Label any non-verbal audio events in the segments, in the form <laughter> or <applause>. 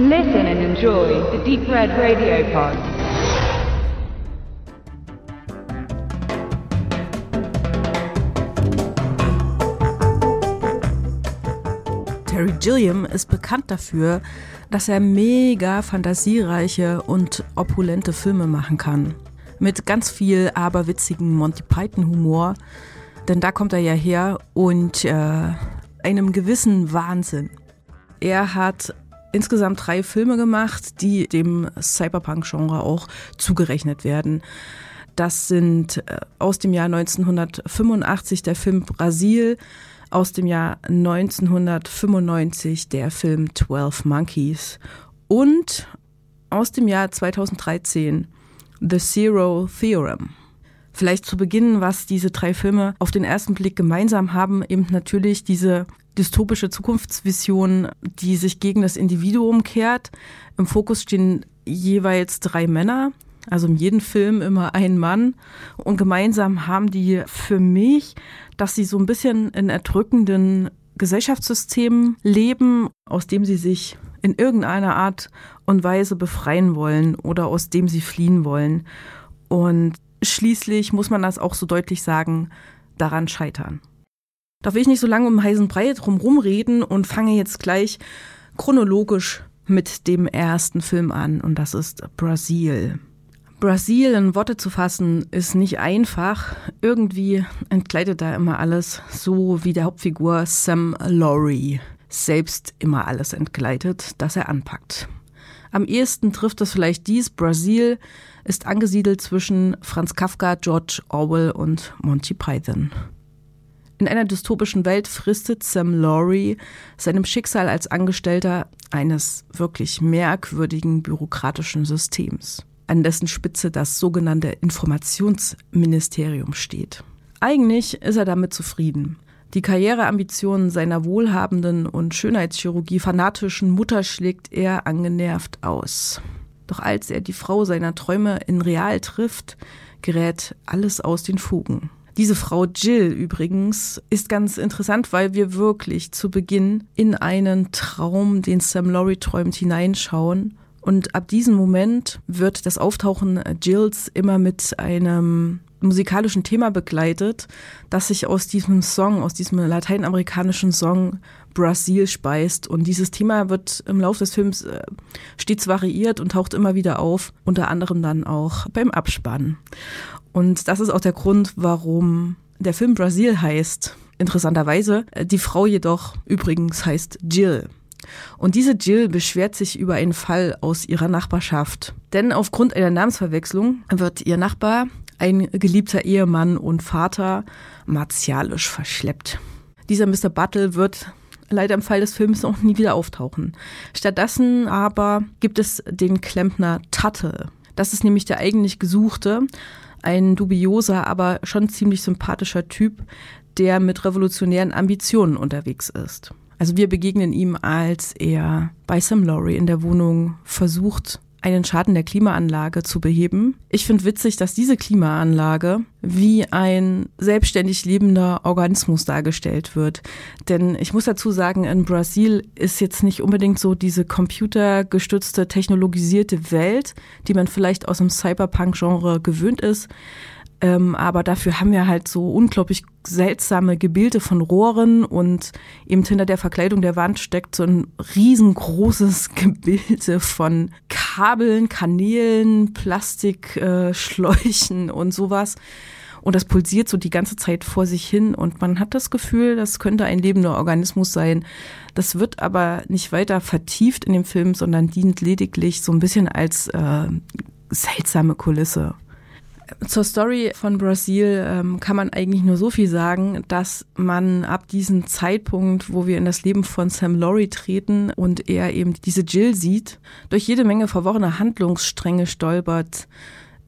Listen and enjoy the Deep Red Radio Pod. Terry Gilliam ist bekannt dafür, dass er mega fantasiereiche und opulente Filme machen kann. Mit ganz viel aberwitzigen Monty Python Humor, denn da kommt er ja her und äh, einem gewissen Wahnsinn. Er hat insgesamt drei Filme gemacht, die dem Cyberpunk-Genre auch zugerechnet werden. Das sind äh, aus dem Jahr 1985 der Film Brasil, aus dem Jahr 1995 der Film 12 Monkeys und aus dem Jahr 2013 The Zero Theorem. Vielleicht zu Beginn, was diese drei Filme auf den ersten Blick gemeinsam haben, eben natürlich diese dystopische Zukunftsvision, die sich gegen das Individuum kehrt. Im Fokus stehen jeweils drei Männer, also in jedem Film immer ein Mann. Und gemeinsam haben die für mich, dass sie so ein bisschen in erdrückenden Gesellschaftssystemen leben, aus dem sie sich in irgendeiner Art und Weise befreien wollen oder aus dem sie fliehen wollen. Und schließlich muss man das auch so deutlich sagen, daran scheitern. Will ich nicht so lange um heißen Brei drumherum reden und fange jetzt gleich chronologisch mit dem ersten Film an und das ist Brasil. Brasil in Worte zu fassen ist nicht einfach. Irgendwie entkleidet da immer alles, so wie der Hauptfigur Sam Laurie selbst immer alles entgleitet, das er anpackt. Am ehesten trifft es vielleicht dies. Brasil ist angesiedelt zwischen Franz Kafka, George Orwell und Monty Python. In einer dystopischen Welt fristet Sam Laurie seinem Schicksal als Angestellter eines wirklich merkwürdigen bürokratischen Systems, an dessen Spitze das sogenannte Informationsministerium steht. Eigentlich ist er damit zufrieden. Die Karriereambitionen seiner wohlhabenden und Schönheitschirurgie fanatischen Mutter schlägt er angenervt aus. Doch als er die Frau seiner Träume in real trifft, gerät alles aus den Fugen. Diese Frau Jill übrigens ist ganz interessant, weil wir wirklich zu Beginn in einen Traum, den Sam Laurie träumt, hineinschauen. Und ab diesem Moment wird das Auftauchen Jills immer mit einem musikalischen Thema begleitet, das sich aus diesem Song, aus diesem lateinamerikanischen Song Brasil speist. Und dieses Thema wird im Laufe des Films äh, stets variiert und taucht immer wieder auf, unter anderem dann auch beim Abspann. Und das ist auch der Grund, warum der Film Brasil heißt. Interessanterweise, äh, die Frau jedoch übrigens heißt Jill. Und diese Jill beschwert sich über einen Fall aus ihrer Nachbarschaft. Denn aufgrund einer Namensverwechslung wird ihr Nachbar ein geliebter Ehemann und Vater martialisch verschleppt. Dieser Mr. Buttle wird leider im Fall des Films noch nie wieder auftauchen. Stattdessen aber gibt es den Klempner Tuttle. Das ist nämlich der eigentlich Gesuchte, ein dubioser, aber schon ziemlich sympathischer Typ, der mit revolutionären Ambitionen unterwegs ist. Also wir begegnen ihm, als er bei Sam Laurie in der Wohnung versucht, einen Schaden der Klimaanlage zu beheben. Ich finde witzig, dass diese Klimaanlage wie ein selbstständig lebender Organismus dargestellt wird. Denn ich muss dazu sagen, in Brasil ist jetzt nicht unbedingt so diese computergestützte, technologisierte Welt, die man vielleicht aus dem Cyberpunk-Genre gewöhnt ist. Ähm, aber dafür haben wir halt so unglaublich seltsame Gebilde von Rohren und eben hinter der Verkleidung der Wand steckt so ein riesengroßes <laughs> Gebilde von Kabeln, Kanälen, Plastikschläuchen äh, und sowas. Und das pulsiert so die ganze Zeit vor sich hin und man hat das Gefühl, das könnte ein lebender Organismus sein. Das wird aber nicht weiter vertieft in dem Film, sondern dient lediglich so ein bisschen als äh, seltsame Kulisse. Zur Story von Brasil ähm, kann man eigentlich nur so viel sagen, dass man ab diesem Zeitpunkt, wo wir in das Leben von Sam Laurie treten und er eben diese Jill sieht, durch jede Menge verworrene Handlungsstränge stolpert,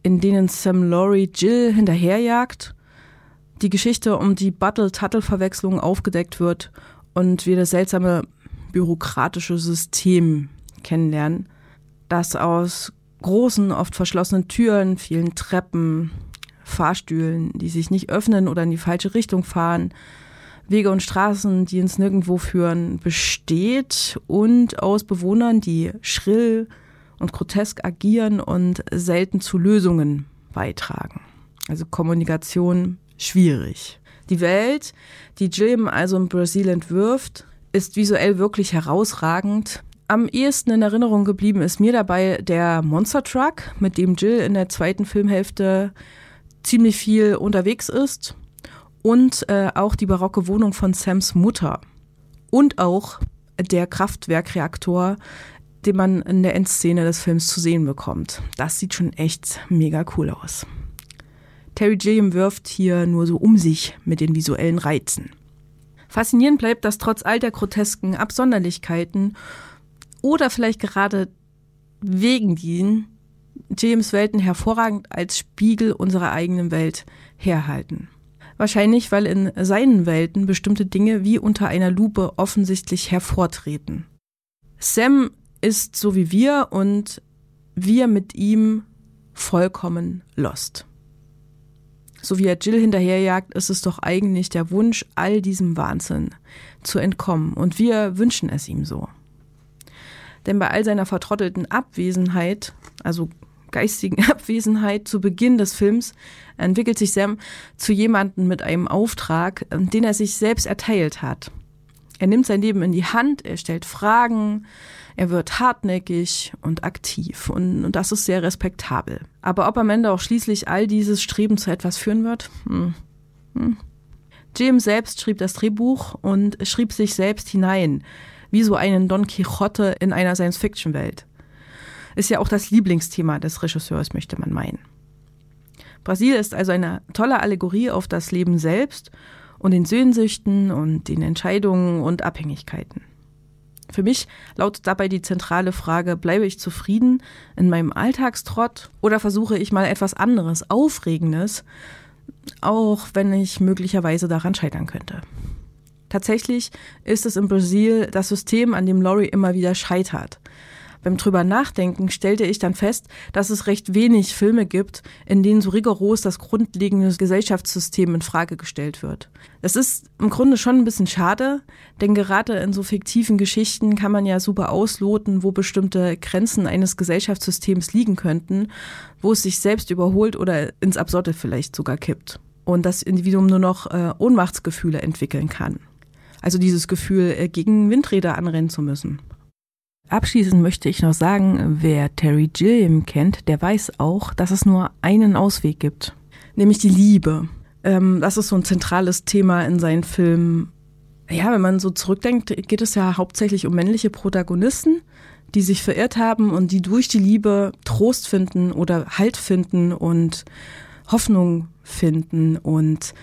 in denen Sam Laurie Jill hinterherjagt, die Geschichte um die Buttle-Tuttle-Verwechslung aufgedeckt wird und wir das seltsame bürokratische System kennenlernen, das aus großen, oft verschlossenen Türen, vielen Treppen, Fahrstühlen, die sich nicht öffnen oder in die falsche Richtung fahren, Wege und Straßen, die ins Nirgendwo führen, besteht und aus Bewohnern, die schrill und grotesk agieren und selten zu Lösungen beitragen. Also Kommunikation schwierig. Die Welt, die Jim also in Brasil entwirft, ist visuell wirklich herausragend. Am ehesten in Erinnerung geblieben ist mir dabei der Monster Truck, mit dem Jill in der zweiten Filmhälfte ziemlich viel unterwegs ist. Und äh, auch die barocke Wohnung von Sams Mutter. Und auch der Kraftwerkreaktor, den man in der Endszene des Films zu sehen bekommt. Das sieht schon echt mega cool aus. Terry Gilliam wirft hier nur so um sich mit den visuellen Reizen. Faszinierend bleibt, dass trotz all der grotesken Absonderlichkeiten oder vielleicht gerade wegen diesen James Welten hervorragend als Spiegel unserer eigenen Welt herhalten. Wahrscheinlich, weil in seinen Welten bestimmte Dinge wie unter einer Lupe offensichtlich hervortreten. Sam ist so wie wir und wir mit ihm vollkommen lost. So wie er Jill hinterherjagt, ist es doch eigentlich der Wunsch, all diesem Wahnsinn zu entkommen. Und wir wünschen es ihm so. Denn bei all seiner vertrottelten Abwesenheit, also geistigen <laughs> Abwesenheit zu Beginn des Films, entwickelt sich Sam zu jemandem mit einem Auftrag, den er sich selbst erteilt hat. Er nimmt sein Leben in die Hand, er stellt Fragen, er wird hartnäckig und aktiv und, und, das ist sehr respektabel. Aber ob am Ende auch schließlich all dieses Streben zu etwas führen wird? Hm. Hm. James selbst schrieb das Drehbuch und schrieb sich selbst hinein, wie so einen Don Quixote in einer Science-Fiction-Welt. Ist ja auch das Lieblingsthema des Regisseurs, möchte man meinen. Brasil ist also eine tolle Allegorie auf das Leben selbst und den Sehnsüchten und den Entscheidungen und Abhängigkeiten. Für mich lautet dabei die zentrale Frage, bleibe ich zufrieden in meinem Alltagstrott oder versuche ich mal etwas anderes, Aufregendes, auch wenn ich möglicherweise daran scheitern könnte. Tatsächlich ist es in Brasil das System, an dem Laurie immer wieder scheitert. Beim drüber nachdenken stellte ich dann fest, dass es recht wenig Filme gibt, in denen so rigoros das grundlegende Gesellschaftssystem in Frage gestellt wird. Das ist im Grunde schon ein bisschen schade, denn gerade in so fiktiven Geschichten kann man ja super ausloten, wo bestimmte Grenzen eines Gesellschaftssystems liegen könnten, wo es sich selbst überholt oder ins Absurde vielleicht sogar kippt und das Individuum nur noch äh, Ohnmachtsgefühle entwickeln kann. Also dieses Gefühl, äh, gegen Windräder anrennen zu müssen. Abschließend möchte ich noch sagen, wer Terry Gilliam kennt, der weiß auch, dass es nur einen Ausweg gibt, nämlich die Liebe. Ähm, das ist so ein zentrales Thema in seinen Filmen. Ja, wenn man so zurückdenkt, geht es ja hauptsächlich um männliche Protagonisten, die sich verirrt haben und die durch die Liebe Trost finden oder Halt finden und Hoffnung finden und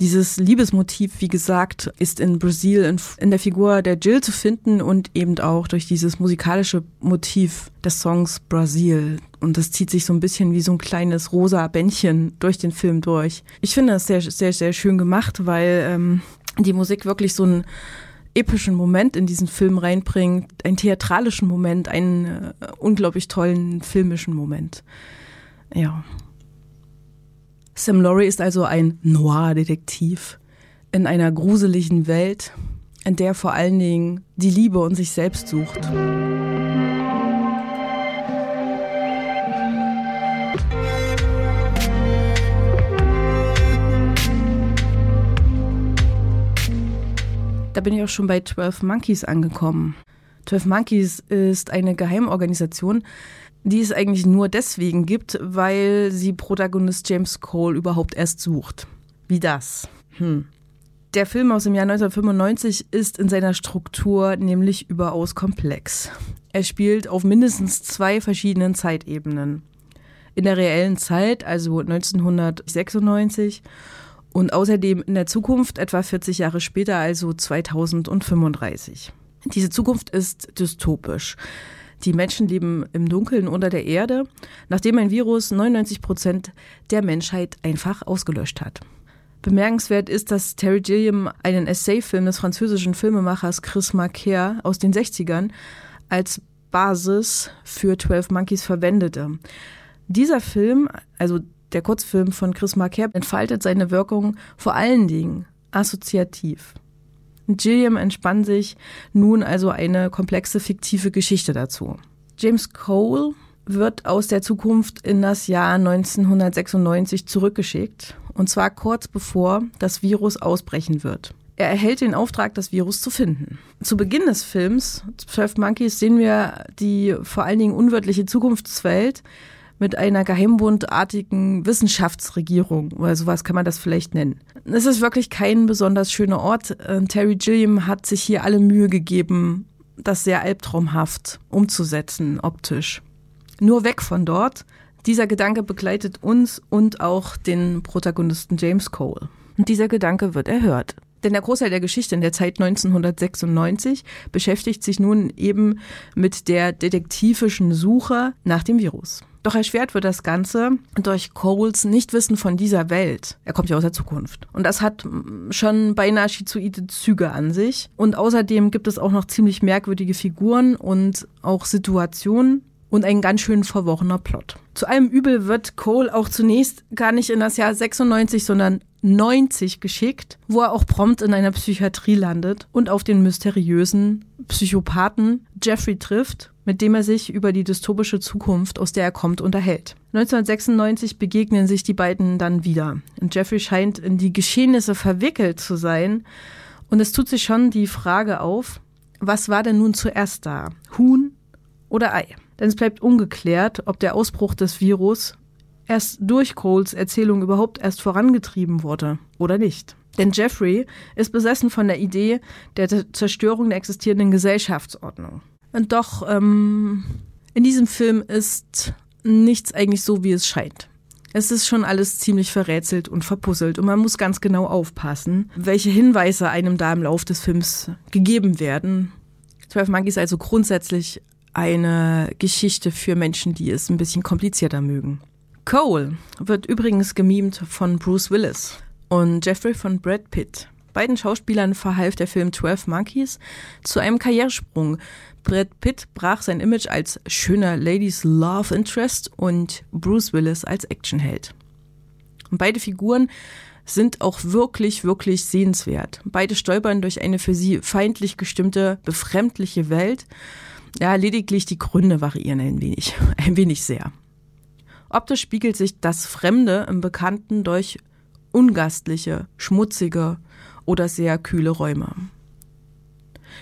dieses Liebesmotiv, wie gesagt, ist in Brasil in, in, der Figur der Jill zu finden und eben auch durch dieses musikalische Motiv des Songs Brasil. Und das zieht sich so ein bisschen wie so ein kleines rosa Bändchen durch den Film durch. Ich finde das sehr, sehr, sehr schön gemacht, weil ähm, die Musik wirklich so einen epischen Moment in diesen Film reinbringt, einen theatralischen Moment, einen äh, unglaublich tollen filmischen Moment. Ja. Sam Laurie ist also ein Noir-Detektiv in einer gruseligen Welt, in der vor allen Dingen die Liebe und sich selbst sucht. Da bin ich auch schon bei 12 Monkeys angekommen. 12 Monkeys ist eine Geheimorganisation, die es eigentlich nur deswegen gibt, weil sie Protagonist James Cole überhaupt erst sucht. Wie das? Hm. Der Film aus dem Jahr 1995 ist in seiner Struktur nämlich überaus komplex. Er spielt auf mindestens zwei verschiedenen Zeitebenen. In der reellen Zeit, also 1996, und außerdem in der Zukunft, etwa 40 Jahre später, also 2035. Diese Zukunft ist dystopisch. Die Menschen leben im Dunkeln unter der Erde, nachdem ein Virus 99 Prozent der Menschheit einfach ausgelöscht hat. Bemerkenswert ist, dass Terry Gilliam einen Essayfilm des französischen Filmemachers Chris Marker aus den 60ern als Basis für 12 Monkeys verwendete. Dieser Film, also der Kurzfilm von Chris Marker, entfaltet seine Wirkung vor allen Dingen assoziativ. Gilliam entspann sich nun also eine komplexe fiktive Geschichte dazu. James Cole wird aus der Zukunft in das Jahr 1996 zurückgeschickt, und zwar kurz bevor das Virus ausbrechen wird. Er erhält den Auftrag, das Virus zu finden. Zu Beginn des Films, 12 Monkeys, sehen wir die vor allen Dingen unwirtliche Zukunftswelt mit einer geheimbundartigen Wissenschaftsregierung oder sowas kann man das vielleicht nennen. Es ist wirklich kein besonders schöner Ort. Äh, Terry Gilliam hat sich hier alle Mühe gegeben, das sehr albtraumhaft umzusetzen, optisch. Nur weg von dort. Dieser Gedanke begleitet uns und auch den Protagonisten James Cole. Und dieser Gedanke wird erhört. Denn der Großteil der Geschichte in der Zeit 1996 beschäftigt sich nun eben mit der detektivischen Suche nach dem Virus. Doch erschwert wird das Ganze durch Coles Nichtwissen von dieser Welt. Er kommt ja aus der Zukunft. Und das hat schon beinahe schizoide Züge an sich. Und außerdem gibt es auch noch ziemlich merkwürdige Figuren und auch Situationen, und ein ganz schön verworrener Plot. Zu allem Übel wird Cole auch zunächst gar nicht in das Jahr 96, sondern 90 geschickt, wo er auch prompt in einer Psychiatrie landet und auf den mysteriösen Psychopathen Jeffrey trifft, mit dem er sich über die dystopische Zukunft, aus der er kommt, unterhält. 1996 begegnen sich die beiden dann wieder. Und Jeffrey scheint in die Geschehnisse verwickelt zu sein. Und es tut sich schon die Frage auf, was war denn nun zuerst da? Huhn oder Ei? Denn es bleibt ungeklärt, ob der Ausbruch des Virus erst durch Coles Erzählung überhaupt erst vorangetrieben wurde oder nicht. Denn Jeffrey ist besessen von der Idee der Zerstörung der existierenden Gesellschaftsordnung. Und doch, ähm, in diesem Film ist nichts eigentlich so, wie es scheint. Es ist schon alles ziemlich verrätselt und verpuzzelt und man muss ganz genau aufpassen, welche Hinweise einem da im Lauf des Films gegeben werden. 12 Monkeys also grundsätzlich eine Geschichte für Menschen, die es ein bisschen komplizierter mögen. Cole wird übrigens gemimt von Bruce Willis und Jeffrey von Brad Pitt. Beiden Schauspielern verhalf der Film 12 Monkeys zu einem Karrieresprung. Brad Pitt brach sein Image als schöner Ladies Love Interest und Bruce Willis als Actionheld. Beide Figuren sind auch wirklich, wirklich sehenswert. Beide stolpern durch eine für sie feindlich gestimmte, befremdliche Welt ja, lediglich die Gründe variieren ein wenig, <laughs> ein wenig sehr. Optisch spiegelt sich das Fremde im Bekannten durch ungastliche, schmutzige oder sehr kühle Räume.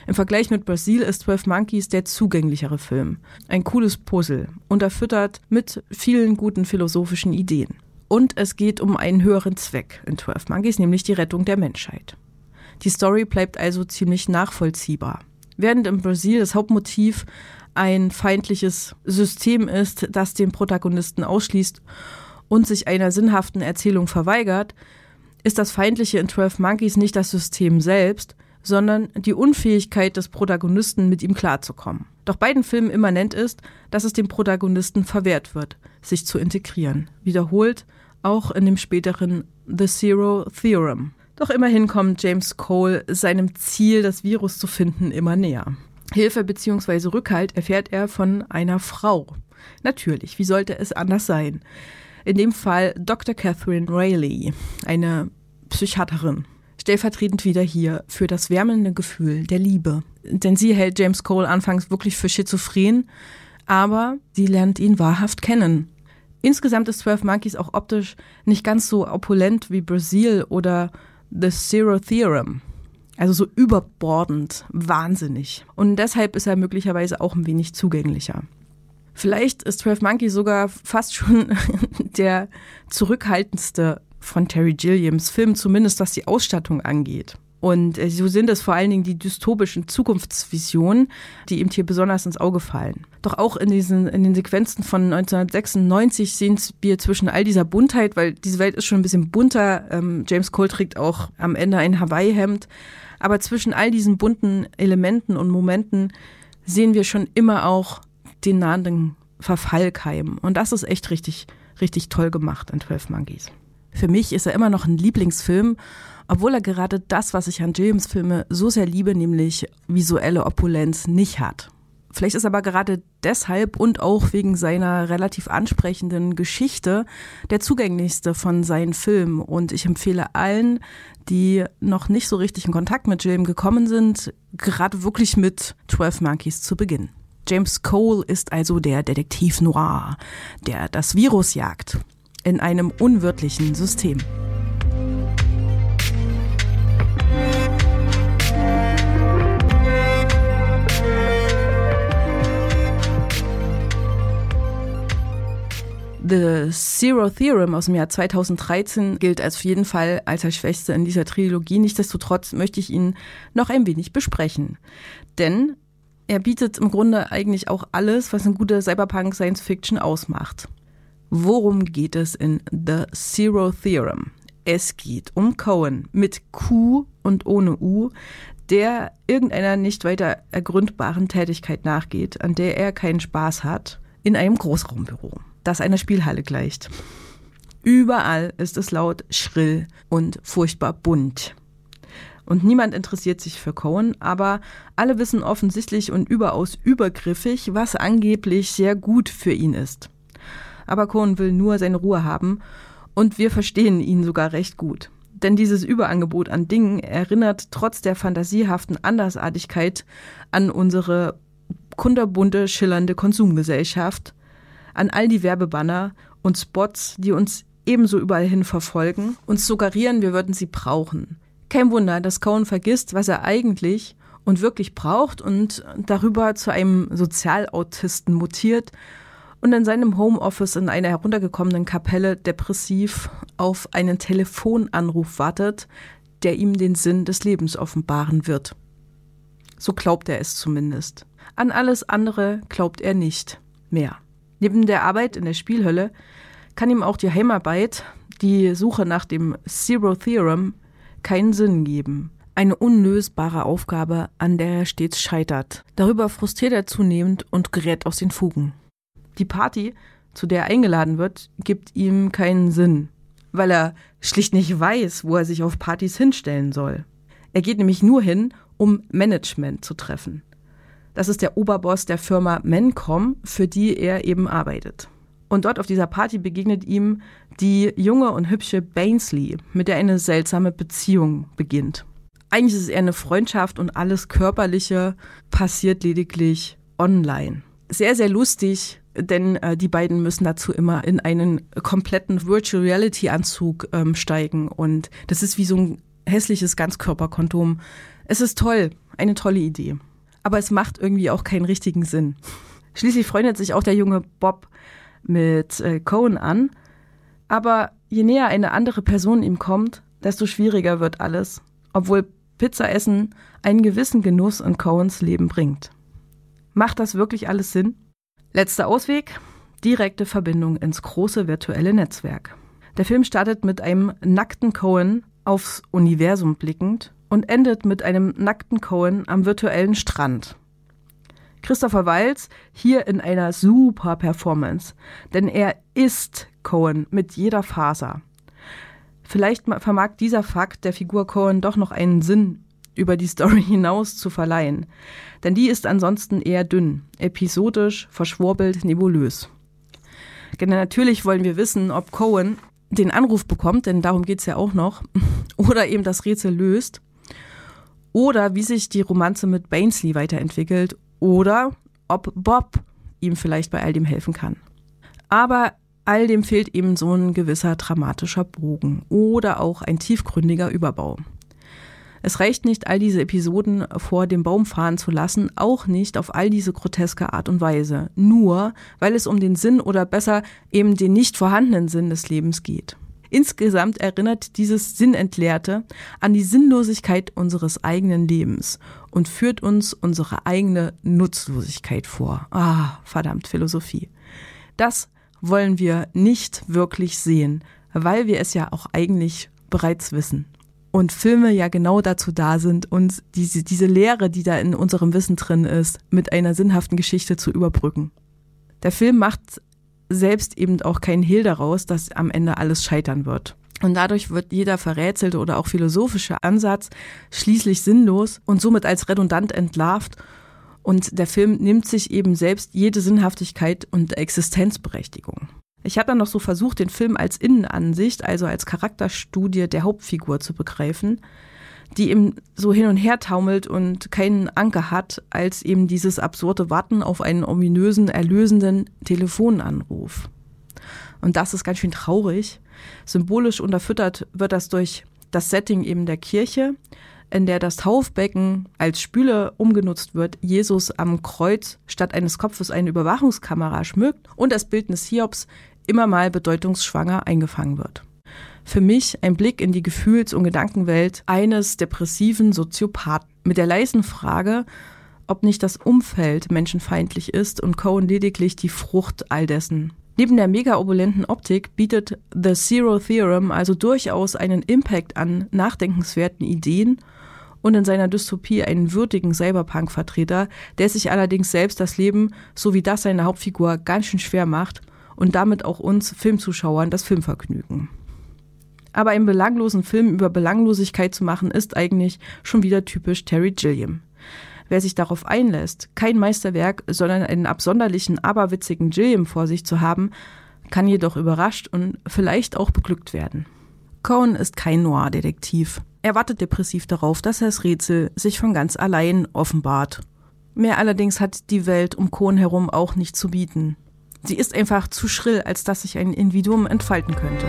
Im Vergleich mit Brasil ist 12 Monkeys der zugänglichere Film. Ein cooles Puzzle, unterfüttert mit vielen guten philosophischen Ideen. Und es geht um einen höheren Zweck in 12 Monkeys, nämlich die Rettung der Menschheit. Die Story bleibt also ziemlich nachvollziehbar. Während im Brasil das Hauptmotiv ein feindliches System ist, das den Protagonisten ausschließt und sich einer sinnhaften Erzählung verweigert, ist das Feindliche in 12 Monkeys nicht das System selbst, sondern die Unfähigkeit des Protagonisten, mit ihm klarzukommen. Doch beiden Filmen immanent ist, dass es dem Protagonisten verwehrt wird, sich zu integrieren. Wiederholt auch in dem späteren The Zero Theorem. Doch immerhin kommt James Cole seinem Ziel, das Virus zu finden, immer näher. Hilfe bzw. Rückhalt erfährt er von einer Frau. Natürlich, wie sollte es anders sein? In dem Fall Dr. Catherine Rayleigh, eine Psychiaterin. Stellvertretend wieder hier für das wärmende Gefühl der Liebe. Denn sie hält James Cole anfangs wirklich für schizophren, aber sie lernt ihn wahrhaft kennen. Insgesamt ist 12 Monkeys auch optisch nicht ganz so opulent wie Brazil oder The Zero Theorem. Also so überbordend, wahnsinnig. Und deshalb ist er möglicherweise auch ein wenig zugänglicher. Vielleicht ist 12 Monkeys sogar fast schon <laughs> der zurückhaltendste von Terry Gilliams Film, zumindest was die Ausstattung angeht. Und äh, so sind es vor allen Dingen die dystopischen Zukunftsvisionen, die ihm hier besonders ins Auge fallen. Doch auch in diesen, in den Sequenzen von 1996 sehen wir zwischen all dieser Buntheit, weil diese Welt ist schon ein bisschen bunter. Ähm, James Cole trägt auch am Ende ein Hawaii-Hemd. Aber zwischen all diesen bunten Elementen und Momenten sehen wir schon immer auch den nahenden Verfall keimen. Und das ist echt richtig, richtig toll gemacht in 12 Monkeys. Für mich ist er immer noch ein Lieblingsfilm obwohl er gerade das, was ich an James Filme so sehr liebe, nämlich visuelle Opulenz, nicht hat. Vielleicht ist aber gerade deshalb und auch wegen seiner relativ ansprechenden Geschichte der zugänglichste von seinen Filmen. Und ich empfehle allen, die noch nicht so richtig in Kontakt mit Jim gekommen sind, gerade wirklich mit 12 Monkeys zu beginnen. James Cole ist also der Detektiv Noir, der das Virus jagt in einem unwirtlichen System. The Zero Theorem aus dem Jahr 2013 gilt als auf jeden Fall als der Schwächste in dieser Trilogie. Nichtsdestotrotz möchte ich ihn noch ein wenig besprechen. Denn er bietet im Grunde eigentlich auch alles, was eine gute Cyberpunk Science Fiction ausmacht. Worum geht es in The Zero Theorem? Es geht um Cohen mit Q und ohne U, der irgendeiner nicht weiter ergründbaren Tätigkeit nachgeht, an der er keinen Spaß hat, in einem Großraumbüro das einer Spielhalle gleicht. Überall ist es laut, schrill und furchtbar bunt. Und niemand interessiert sich für Cohen, aber alle wissen offensichtlich und überaus übergriffig, was angeblich sehr gut für ihn ist. Aber Cohen will nur seine Ruhe haben und wir verstehen ihn sogar recht gut. Denn dieses Überangebot an Dingen erinnert trotz der fantasiehaften Andersartigkeit an unsere kunterbunte, schillernde Konsumgesellschaft, an all die Werbebanner und Spots, die uns ebenso überall hin verfolgen, uns suggerieren, wir würden sie brauchen. Kein Wunder, dass Cohen vergisst, was er eigentlich und wirklich braucht und darüber zu einem Sozialautisten mutiert und in seinem Homeoffice in einer heruntergekommenen Kapelle depressiv auf einen Telefonanruf wartet, der ihm den Sinn des Lebens offenbaren wird. So glaubt er es zumindest. An alles andere glaubt er nicht mehr. Neben der Arbeit in der Spielhölle kann ihm auch die Heimarbeit, die Suche nach dem Zero Theorem, keinen Sinn geben. Eine unlösbare Aufgabe, an der er stets scheitert. Darüber frustriert er zunehmend und gerät aus den Fugen. Die Party, zu der er eingeladen wird, gibt ihm keinen Sinn, weil er schlicht nicht weiß, wo er sich auf Partys hinstellen soll. Er geht nämlich nur hin, um Management zu treffen. Das ist der Oberboss der Firma Mencom, für die er eben arbeitet. Und dort auf dieser Party begegnet ihm die junge und hübsche Bainsley, mit der eine seltsame Beziehung beginnt. Eigentlich ist es eher eine Freundschaft und alles Körperliche passiert lediglich online. Sehr, sehr lustig, denn äh, die beiden müssen dazu immer in einen kompletten Virtual Reality Anzug ähm, steigen und das ist wie so ein hässliches Ganzkörperkondom. Es ist toll, eine tolle Idee aber es macht irgendwie auch keinen richtigen Sinn. Schließlich freundet sich auch der junge Bob mit äh, Cohen an, aber je näher eine andere Person ihm kommt, desto schwieriger wird alles, obwohl Pizzaessen einen gewissen Genuss in Cohens Leben bringt. Macht das wirklich alles Sinn? Letzter Ausweg, direkte Verbindung ins große virtuelle Netzwerk. Der Film startet mit einem nackten Cohen aufs Universum blickend und endet mit einem nackten Cohen am virtuellen Strand. Christopher Walz hier in einer super Performance, denn er ist Cohen mit jeder Faser. Vielleicht vermag dieser Fakt der Figur Cohen doch noch einen Sinn über die Story hinaus zu verleihen, denn die ist ansonsten eher dünn, episodisch, verschwurbelt, nebulös. Denn natürlich wollen wir wissen, ob Cohen den Anruf bekommt, denn darum geht's ja auch noch, <laughs> oder eben das Rätsel löst oder wie sich die Romanze mit Bainsley weiterentwickelt oder ob Bob ihm vielleicht bei all dem helfen kann. Aber all dem fehlt eben so ein gewisser dramatischer Bogen oder auch ein tiefgründiger Überbau. Es reicht nicht, all diese Episoden vor dem Baum fahren zu lassen, auch nicht auf all diese groteske Art und Weise, nur weil es um den Sinn oder besser eben den nicht vorhandenen Sinn des Lebens geht. Insgesamt erinnert dieses Sinnentleerte an die Sinnlosigkeit unseres eigenen Lebens und führt uns unsere eigene Nutzlosigkeit vor. Ah, verdammt Philosophie. Das wollen wir nicht wirklich sehen, weil wir es ja auch eigentlich bereits wissen. Und Filme ja genau dazu da sind, uns diese, diese Lehre, die da in unserem Wissen drin ist, mit einer sinnhaften Geschichte zu überbrücken. Der Film macht selbst eben auch kein Hehl daraus, dass am Ende alles scheitern wird. Und dadurch wird jeder verrätselte oder auch philosophische Ansatz schließlich sinnlos und somit als redundant entlarvt Und der Film nimmt sich eben selbst jede Sinnhaftigkeit und Existenzberechtigung. Ich habe dann noch so versucht, den Film als Innenansicht, also als Charakterstudie der Hauptfigur zu begreifen, die eben so hin und her taumelt und keinen Anker hat, als eben dieses absurde Warten auf einen ominösen, erlösenden Telefonanruf. Und das ist ganz schön traurig. Symbolisch unterfüttert wird das durch das Setting eben der Kirche, in der das Taufbecken als Spüle umgenutzt wird, Jesus am Kreuz statt eines Kopfes eine Überwachungskamera schmückt und das Bildnis Hiobs immer mal bedeutungsschwanger eingefangen wird. Für mich ein Blick in die Gefühls- und Gedankenwelt eines depressiven Soziopathen mit der leisen Frage, ob nicht das Umfeld menschenfeindlich ist und Cohen lediglich die Frucht all dessen. Neben der mega opulenten Optik bietet The Zero Theorem also durchaus einen Impact an nachdenkenswerten Ideen und in seiner Dystopie einen würdigen Cyberpunk-Vertreter, der sich allerdings selbst das Leben, so wie das seine Hauptfigur, ganz schön schwer macht und damit auch uns Filmzuschauern das Filmvergnügen. Aber einen belanglosen Film über Belanglosigkeit zu machen, ist eigentlich schon wieder typisch Terry Gilliam. Wer sich darauf einlässt, kein Meisterwerk, sondern einen absonderlichen, aberwitzigen Gilliam vor sich zu haben, kann jedoch überrascht und vielleicht auch beglückt werden. Cohen ist kein Noir-Detektiv. Er wartet depressiv darauf, dass das Rätsel sich von ganz allein offenbart. Mehr allerdings hat die Welt um Cohen herum auch nicht zu bieten. Sie ist einfach zu schrill, als dass sich ein Individuum entfalten könnte.